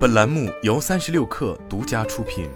本栏目由三十六氪独家出品。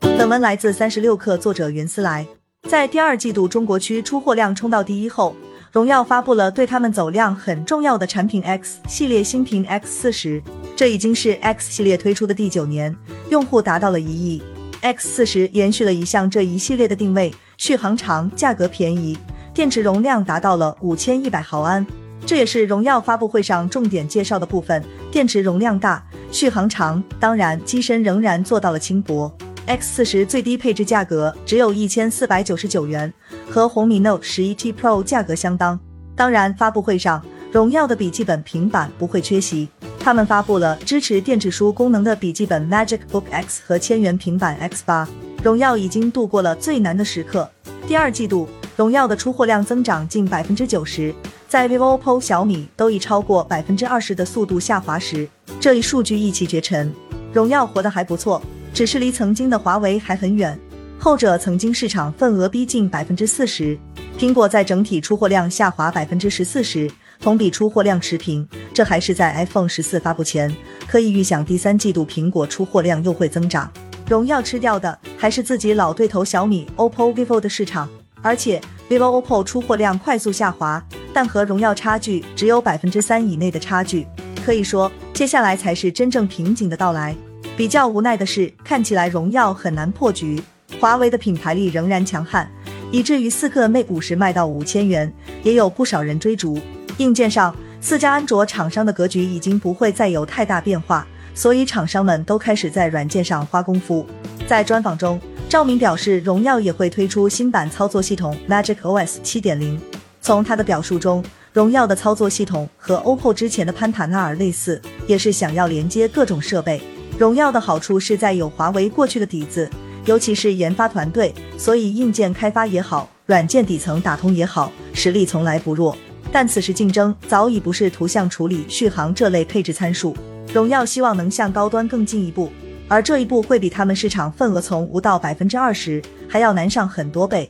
本文来自三十六氪，作者云思来。在第二季度中国区出货量冲到第一后，荣耀发布了对他们走量很重要的产品 X 系列新品 X 四十，这已经是 X 系列推出的第九年，用户达到了一亿。X 四十延续了一项这一系列的定位，续航长，价格便宜，电池容量达到了五千一百毫安。这也是荣耀发布会上重点介绍的部分，电池容量大，续航长，当然机身仍然做到了轻薄。X 四十最低配置价格只有一千四百九十九元，和红米 Note 十一 T Pro 价格相当。当然，发布会上荣耀的笔记本平板不会缺席，他们发布了支持电子书功能的笔记本 Magic Book X 和千元平板 X 八。荣耀已经度过了最难的时刻。第二季度，荣耀的出货量增长近百分之九十。在 vivo、OPPO、小米都以超过百分之二十的速度下滑时，这一数据一骑绝尘。荣耀活得还不错，只是离曾经的华为还很远。后者曾经市场份额逼近百分之四十。苹果在整体出货量下滑百分之十四时，同比出货量持平，这还是在 iPhone 十四发布前。可以预想，第三季度苹果出货量又会增长。荣耀吃掉的还是自己老对头小米、OPPO、vivo 的市场，而且 vivo、OPPO 出货量快速下滑。但和荣耀差距只有百分之三以内的差距，可以说接下来才是真正瓶颈的到来。比较无奈的是，看起来荣耀很难破局。华为的品牌力仍然强悍，以至于四克 Mate 五十卖到五千元，也有不少人追逐。硬件上，四家安卓厂商的格局已经不会再有太大变化，所以厂商们都开始在软件上花功夫。在专访中，赵明表示，荣耀也会推出新版操作系统 Magic OS 七点零。从他的表述中，荣耀的操作系统和 OPPO 之前的潘塔纳尔类似，也是想要连接各种设备。荣耀的好处是在有华为过去的底子，尤其是研发团队，所以硬件开发也好，软件底层打通也好，实力从来不弱。但此时竞争早已不是图像处理、续航这类配置参数，荣耀希望能向高端更进一步，而这一步会比他们市场份额从无到百分之二十还要难上很多倍。